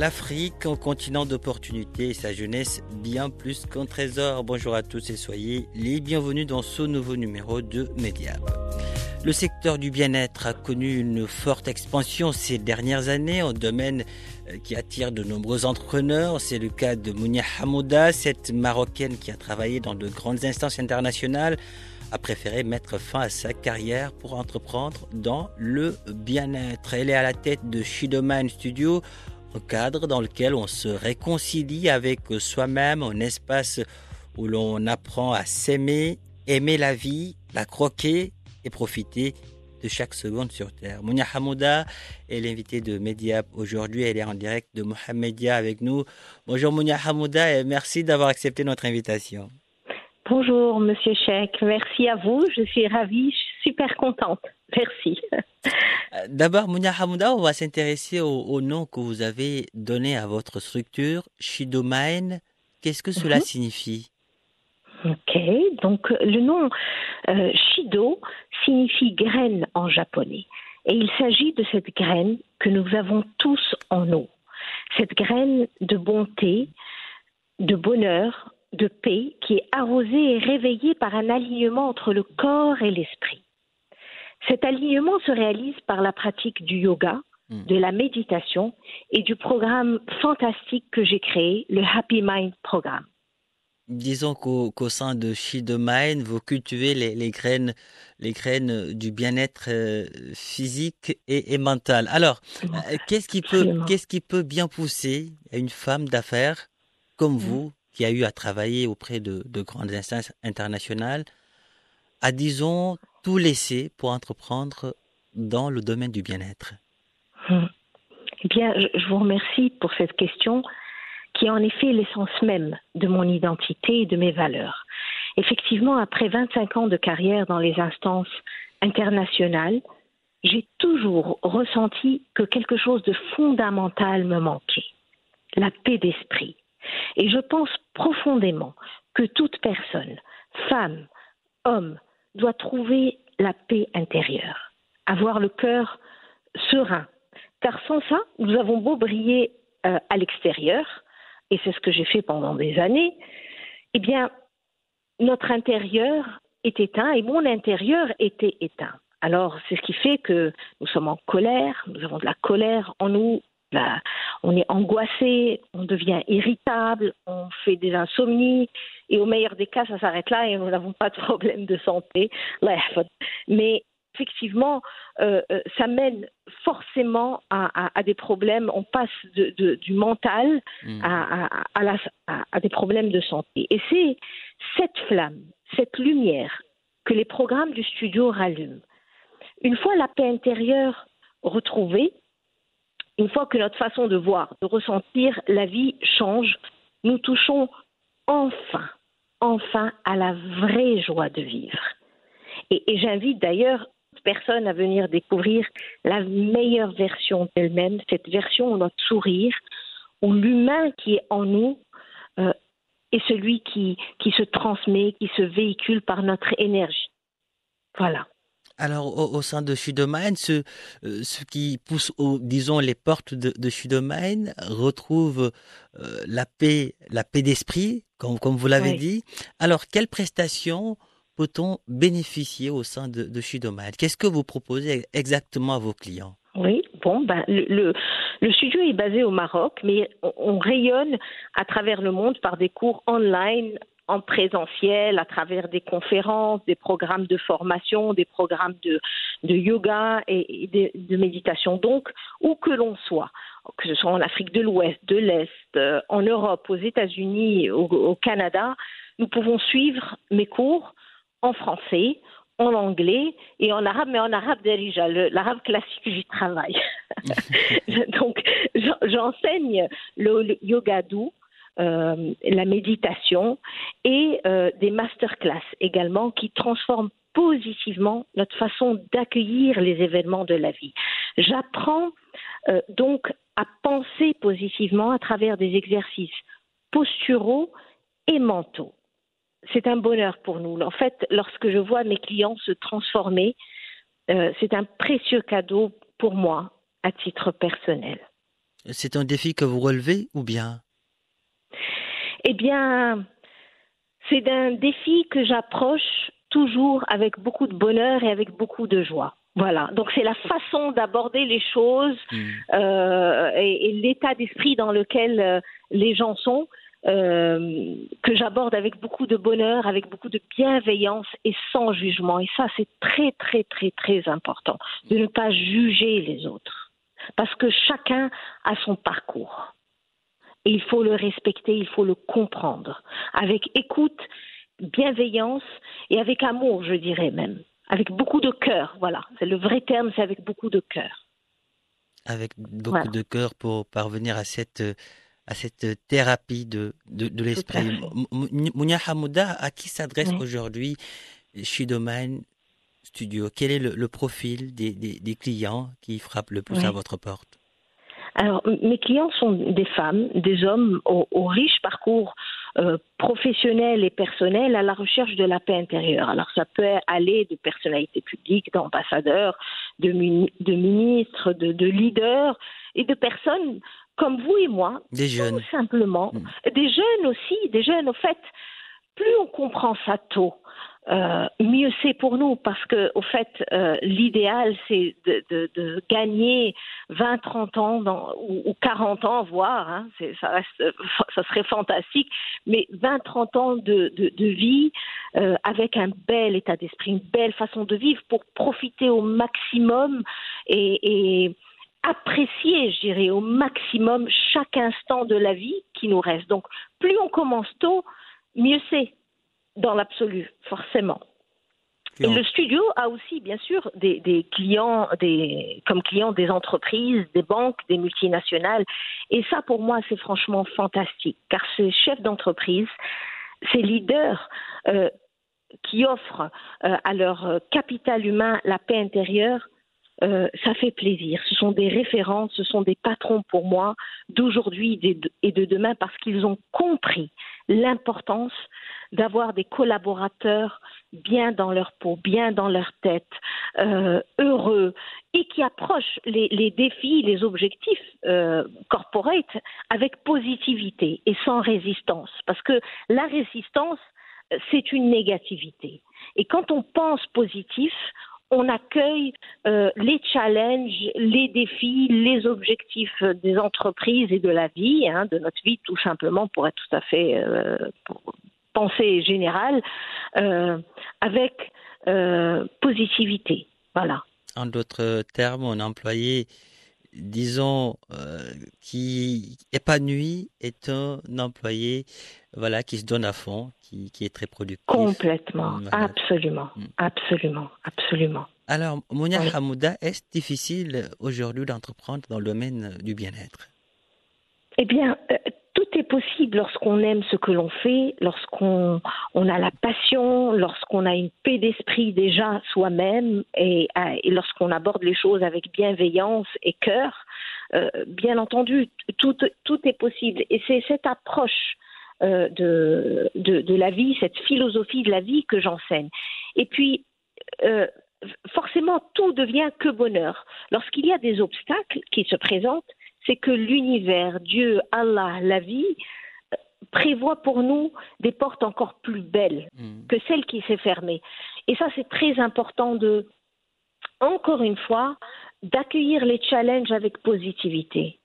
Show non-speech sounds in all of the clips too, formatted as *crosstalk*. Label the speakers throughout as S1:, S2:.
S1: L'Afrique, un continent d'opportunités et sa jeunesse bien plus qu'un trésor. Bonjour à tous et soyez les bienvenus dans ce nouveau numéro de Mediap. Le secteur du bien-être a connu une forte expansion ces dernières années, un domaine euh, qui attire de nombreux entrepreneurs. C'est le cas de Mounia Hamouda, cette Marocaine qui a travaillé dans de grandes instances internationales, a préféré mettre fin à sa carrière pour entreprendre dans le bien-être. Elle est à la tête de Shidoman Studio, un cadre dans lequel on se réconcilie avec soi-même, un espace où l'on apprend à s'aimer, aimer la vie, la croquer et profiter de chaque seconde sur Terre. Mounia Hamouda est l'invitée de Mediap aujourd'hui. Elle est en direct de Mohamedia avec nous. Bonjour Mounia Hamouda et merci d'avoir accepté notre invitation.
S2: Bonjour Monsieur Cheikh, merci à vous. Je suis ravie, je suis super contente. Merci.
S1: D'abord, Mounia Hamouda, on va s'intéresser au, au, nom que vous avez donné à votre structure, Shidomain. Qu'est-ce que cela
S2: Mhm.
S1: signifie?
S2: Ok, donc le nom euh, Shido signifie graine en japonais. Et il s'agit de cette graine que nous avons tous en nous. Cette graine de bonté, de bonheur, de paix qui est arrosée et réveillée par un alignement entre le corps et l'esprit. Cet alignement se réalise par la pratique du yoga,
S1: Mm.
S2: de la méditation et du programme fantastique que j'ai créé, le Happy Mind Programme.
S1: Disons qu'au sein de Shidomain, vous cultivez les, les graines, les graines du bien-être euh, physique et, et mental. Alors, euh, qu'est-ce qui peut, qui bien pousser une femme d'affaires comme vous, qui a eu à travailler auprès de, de grandes instances internationales, à disons tout laisser pour entreprendre dans le domaine du bien-être.
S2: Eh bien, je vous remercie pour cette question qui est en effet l'essence même de mon identité et de mes valeurs. Effectivement, après 25 ans de carrière dans les instances internationales, j'ai toujours ressenti que quelque chose de fondamental me manquait, la paix d'esprit. Et je pense profondément que toute personne, femme, homme, doit trouver la paix intérieure, avoir le cœur serein, car sans ça, nous avons beau briller euh, à l'extérieur, et c'est ce que j'ai fait pendant des années, eh bien, notre intérieur est éteint et mon intérieur était éteint. Alors, c'est ce qui fait que nous sommes en colère, nous avons de la colère en nous, la- on est angoissé, on devient irritable, on fait des insomnies, et au meilleur des cas, ça s'arrête là et nous n'avons pas de problème de santé. Mais effectivement, euh, euh, ça mène forcément à, à- à des problèmes. On passe de- de- du mental à, à- à la- à- à des problèmes de santé. Et c'est cette flamme, cette lumière que les programmes du studio rallument. Une fois la paix intérieure retrouvée, une fois que notre façon de voir, de ressentir la vie change, nous touchons enfin, enfin à la vraie joie de vivre. Et, j'invite d'ailleurs personne à venir découvrir la meilleure version d'elle-même, cette version où notre sourire, où l'humain qui est en nous euh, est celui qui, qui se transmet, qui se véhicule par notre énergie. Voilà.
S1: Alors, au, au sein de Shidomain, ce, euh, ce qui pousse, au, disons, les portes de, de Shidomain retrouve euh, la paix, la paix d'esprit, comme, comme vous l'avez
S2: Oui.
S1: dit. Alors, quelles prestations peut-on bénéficier au sein de, de Qu'est-ce que vous proposez exactement à vos clients?
S2: Oui, Bon, ben, le, le, studio est basé au Maroc, mais on, rayonne à travers le monde par des cours online, en présentiel, à travers des conférences, des programmes de formation, des programmes de, de yoga et, de, méditation. Donc, où que l'on soit, que ce soit en Afrique de l'Ouest, de l'Est, euh, en Europe, aux États-Unis, au Canada, nous pouvons suivre mes cours en français, en anglais et en arabe, mais en arabe déjà, l'arabe classique du travail. *laughs* *laughs* Donc, j'enseigne le, yoga doux, la méditation et euh, des masterclass également qui transforment positivement notre façon d'accueillir les événements de la vie. J'apprends euh, donc à penser positivement à travers des exercices posturaux et mentaux c'est un bonheur pour nous. En fait, lorsque je vois mes clients se transformer, euh, c'est un précieux cadeau pour moi à titre personnel.
S1: C'est un défi que vous relevez ou bien
S2: Eh bien, c'est un défi que j'approche toujours avec beaucoup de bonheur et avec beaucoup de joie. Voilà, donc c'est la façon d'aborder les choses hmm. euh, et, l'état d'esprit dans lequel euh, les gens sont. Euh, que j'aborde avec beaucoup de bonheur, avec beaucoup de bienveillance et sans jugement. Et ça, c'est très, très, très, très important de ne pas juger les autres. Parce que chacun a son parcours. Et il faut le respecter, il faut le comprendre. Avec écoute, bienveillance et avec amour, je dirais même. Avec beaucoup de cœur, voilà. C'est le vrai terme, c'est avec beaucoup de cœur.
S1: Avec beaucoup de cœur pour parvenir à cette à cette thérapie de, de, l'esprit. Mounia Hamouda, à qui s'adresse aujourd'hui Shidoman Studio? Quel est le, profil des, des, clients qui frappent le plus à votre porte?
S2: Alors, mes clients sont des femmes, des hommes au, riche parcours euh, professionnel et personnel à la recherche de la paix intérieure. Alors, ça peut aller de personnalités publiques, d'ambassadeurs, de, de, ministres, de, de leaders et de personnes comme vous et moi,
S1: des jeunes.
S2: tout simplement, mm. des jeunes aussi, des jeunes au fait, plus on comprend ça tôt, euh, mieux c'est pour nous parce que au fait euh, l'idéal c'est de, gagner 20 30 ans dans, ou, 40 ans voire hein, ça reste *laughs* ça serait fantastique mais 20 30 ans de, vie euh, avec un bel état d'esprit une belle façon de vivre pour profiter au maximum et apprécier, je dirais, au maximum chaque instant de la vie qui nous reste. Donc, plus on commence tôt, mieux c'est, dans l'absolu, forcément. Le studio a aussi, bien sûr, des, clients, des, comme clients des entreprises, des banques, des multinationales. Et ça, pour moi, c'est franchement fantastique, car ces chefs d'entreprise, ces leaders euh, qui offrent euh, à leur capital humain la paix intérieure, euh, ça fait plaisir. Ce sont des références, ce sont des patrons pour moi d'aujourd'hui et de demain parce qu'ils ont compris l'importance d'avoir des collaborateurs bien dans leur peau, bien dans leur tête, euh, heureux et qui approchent les, défis, les objectifs euh, corporate avec positivité et sans résistance. Parce que la résistance, c'est une négativité. Et quand on pense positif, on accueille euh, les challenges, les défis, les objectifs des entreprises et de la vie, hein, de notre vie tout simplement, pour être tout à fait euh, pensée générale, euh, avec positivité. Voilà.
S1: En d'autres termes, un employé, disons, qui épanoui est un employé voilà, qui se donne à fond, qui, est très productif.
S2: Complètement, absolument, mm. absolument, absolument.
S1: Alors, Mounia Hamouda, est-ce difficile aujourd'hui d'entreprendre dans le domaine du bien-être?
S2: Eh bien, euh, est possible lorsqu'on aime ce que l'on fait, lorsqu'on on a la passion, lorsqu'on a une paix d'esprit déjà soi-même et, euh, lorsqu'on aborde les choses avec bienveillance et cœur. Euh, bien entendu, tout, tout est possible. Et c'est cette approche euh, de, de, la vie, cette philosophie de la vie que j'enseigne. Et puis, forcément, tout devient que bonheur. Lorsqu'il y a des obstacles qui se présentent, c'est que l'univers, Dieu, Allah, la vie, euh, prévoit pour nous des portes encore plus belles mm. que celles qui s'est fermées. Et ça, c'est très important de, encore une fois, d'accueillir les challenges avec positivité.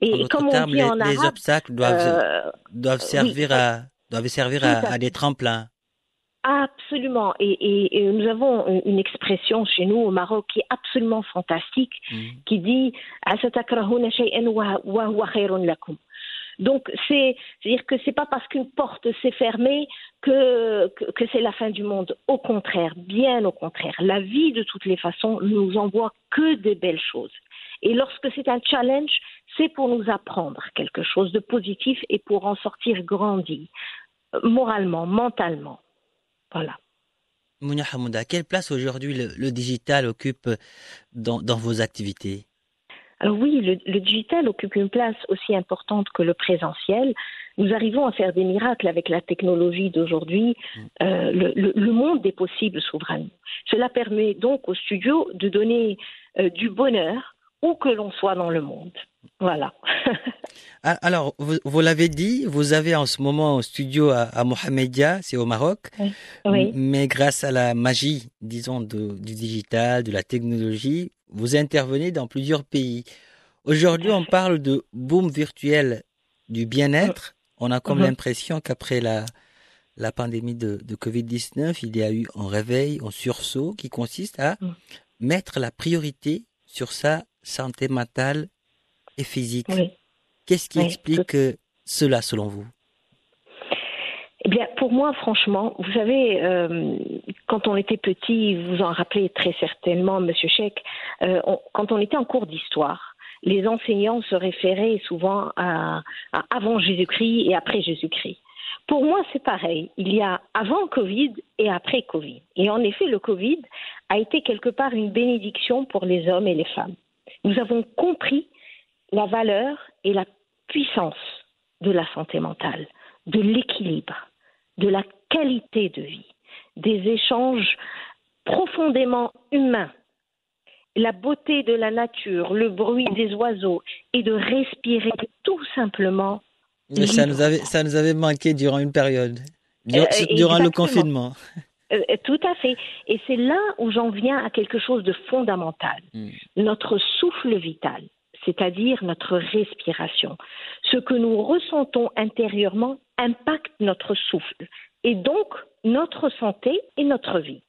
S1: Et, comme on dit les, en arabe, les obstacles doivent, doivent servir à doivent servir à, à, des tremplins.
S2: Absolument. Et, et, nous avons une expression chez nous au Maroc qui est absolument fantastique, mm. qui dit donc c'est dire que c'est pas parce qu'une porte s'est fermée que, que, que c'est la fin du monde. Au contraire, bien au contraire. La vie de toutes les façons nous envoie que des belles choses. Et lorsque c'est un challenge, c'est pour nous apprendre quelque chose de positif et pour en sortir grandi, moralement, mentalement. Voilà.
S1: Mounia Hamouda, quelle place aujourd'hui le, digital occupe dans, vos activités?
S2: Alors oui, le, digital occupe une place aussi importante que le présentiel. Nous arrivons à faire des miracles avec la technologie d'aujourd'hui. Mm. Euh, le, monde des possibles s'ouvre à nous. Cela permet donc au studio de donner euh, du bonheur où que l'on soit dans le monde. Voilà. *laughs*
S1: Ah, alors, vous, l'avez dit, vous avez en ce moment un studio à, Mohamedia, c'est au Maroc. Oui. Mais grâce à la magie, disons, du digital, de la technologie, vous intervenez dans plusieurs pays. Aujourd'hui, on parle de boom virtuel du bien-être. On a comme uh-huh. l'impression qu'après la, la pandémie de, de Covid-19, il y a eu un réveil, un sursaut qui consiste à mm. mettre la priorité sur sa santé mentale et physique. Qu'est-ce qui explique cela selon vous?
S2: Eh bien, pour moi, franchement, vous savez, euh, quand on était petit, vous en rappelez très certainement, Monsieur Cheikh, euh, quand on était en cours d'histoire, les enseignants se référaient souvent à, à avant Jésus-Christ et après Jésus-Christ. Pour moi, c'est pareil. Il y a avant Covid et après Covid. Et en effet, le Covid a été quelque part une bénédiction pour les hommes et les femmes. Nous avons compris la valeur et la puissance de la santé mentale, de l'équilibre, de la qualité de vie, des échanges profondément humains, la beauté de la nature, le bruit des oiseaux et de respirer tout simplement.
S1: ça nous avait, ça nous avait manqué durant une période, euh, durant, le confinement.
S2: Euh, tout à fait. Et c'est là où j'en viens à quelque chose de fondamental. Hmm. Notre souffle vital c'est-à-dire notre respiration. Ce que nous ressentons intérieurement impacte notre souffle et donc notre santé et notre vie.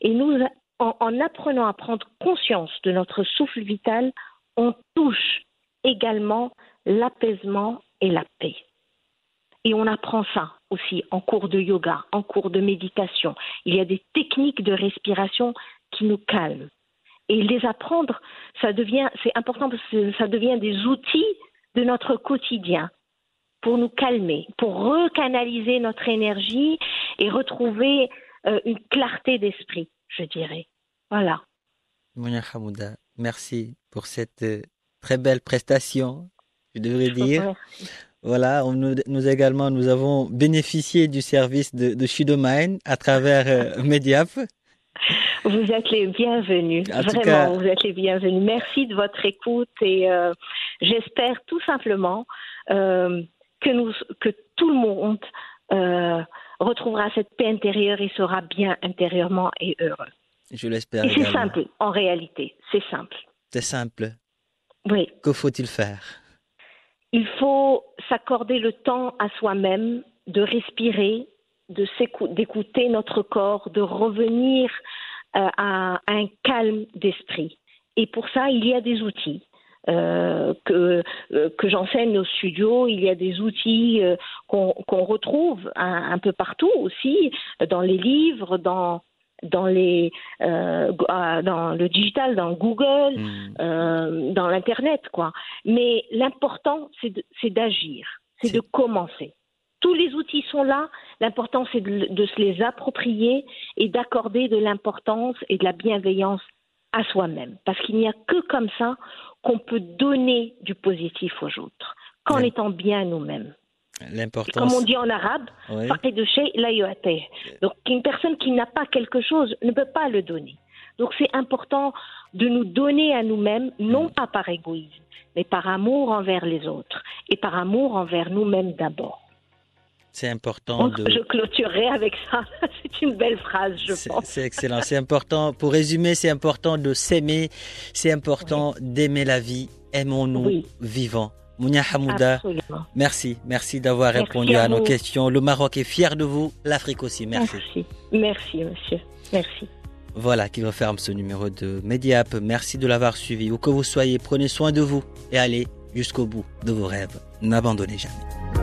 S2: Et nous, en, apprenant à prendre conscience de notre souffle vital, on touche également l'apaisement et la paix. Et on apprend ça aussi en cours de yoga, en cours de méditation. Il y a des techniques de respiration qui nous calment. Et les apprendre, ça devient, c'est important parce que ça devient des outils de notre quotidien pour nous calmer, pour recanaliser notre énergie et retrouver euh, une clarté d'esprit, je dirais. Voilà.
S1: Mounia Hamouda, merci pour cette euh, très belle prestation, je devrais dire. Voilà, nous, également, nous avons bénéficié du service de, de à travers euh, *laughs* Mediap.
S2: Vous êtes les bienvenus. Vraiment, vous êtes les bienvenus. Merci de votre écoute et euh, j'espère tout simplement euh, que, nous, que tout le monde retrouvera cette paix intérieure et sera bien intérieurement et heureux.
S1: Je l'espère.
S2: Et c'est simple, en réalité. C'est simple.
S1: C'est simple.
S2: Oui.
S1: Que faut-il faire?
S2: Il faut s'accorder le temps à soi-même de respirer, d'écouter notre corps, de revenir euh, à, un calme d'esprit. Et pour ça, il y a des outils. Euh, que, euh, que j'enseigne au studio. Il y a des outils qu'on retrouve un, peu partout aussi, dans les livres, dans, dans, les, dans le digital, dans Google, hmm. dans l'Internet. quoi. Mais l'important, c'est d'agir, c'est de commencer tous les outils sont là. L'important, c'est de, se les approprier et d'accorder de l'importance et de la bienveillance à soi-même. Parce qu'il n'y a que comme ça qu'on peut donner du positif aux autres, qu'en étant bien nous-mêmes. Comme on dit en arabe, donc une personne qui n'a pas quelque chose ne peut pas le donner. Donc c'est important de nous donner à nous-mêmes, non pas par égoïsme, mais par amour envers les autres et par amour envers nous-mêmes d'abord.
S1: C'est important
S2: de. Je clôturerai avec ça. *laughs* C'est une belle phrase, je pense.
S1: C'est excellent. C'est important. Pour résumer, c'est important de s'aimer. C'est important d'aimer la vie. Aimons-nous vivants. Mounia Hamouda, merci, merci d'avoir répondu à, nos questions. Le Maroc est fier de vous, l'Afrique aussi. Merci.
S2: Merci, merci monsieur. Merci.
S1: Voilà qui referme ce numéro de Mediap. Merci de l'avoir suivi. Où que vous soyez, prenez soin de vous et allez jusqu'au bout de vos rêves. N'abandonnez jamais.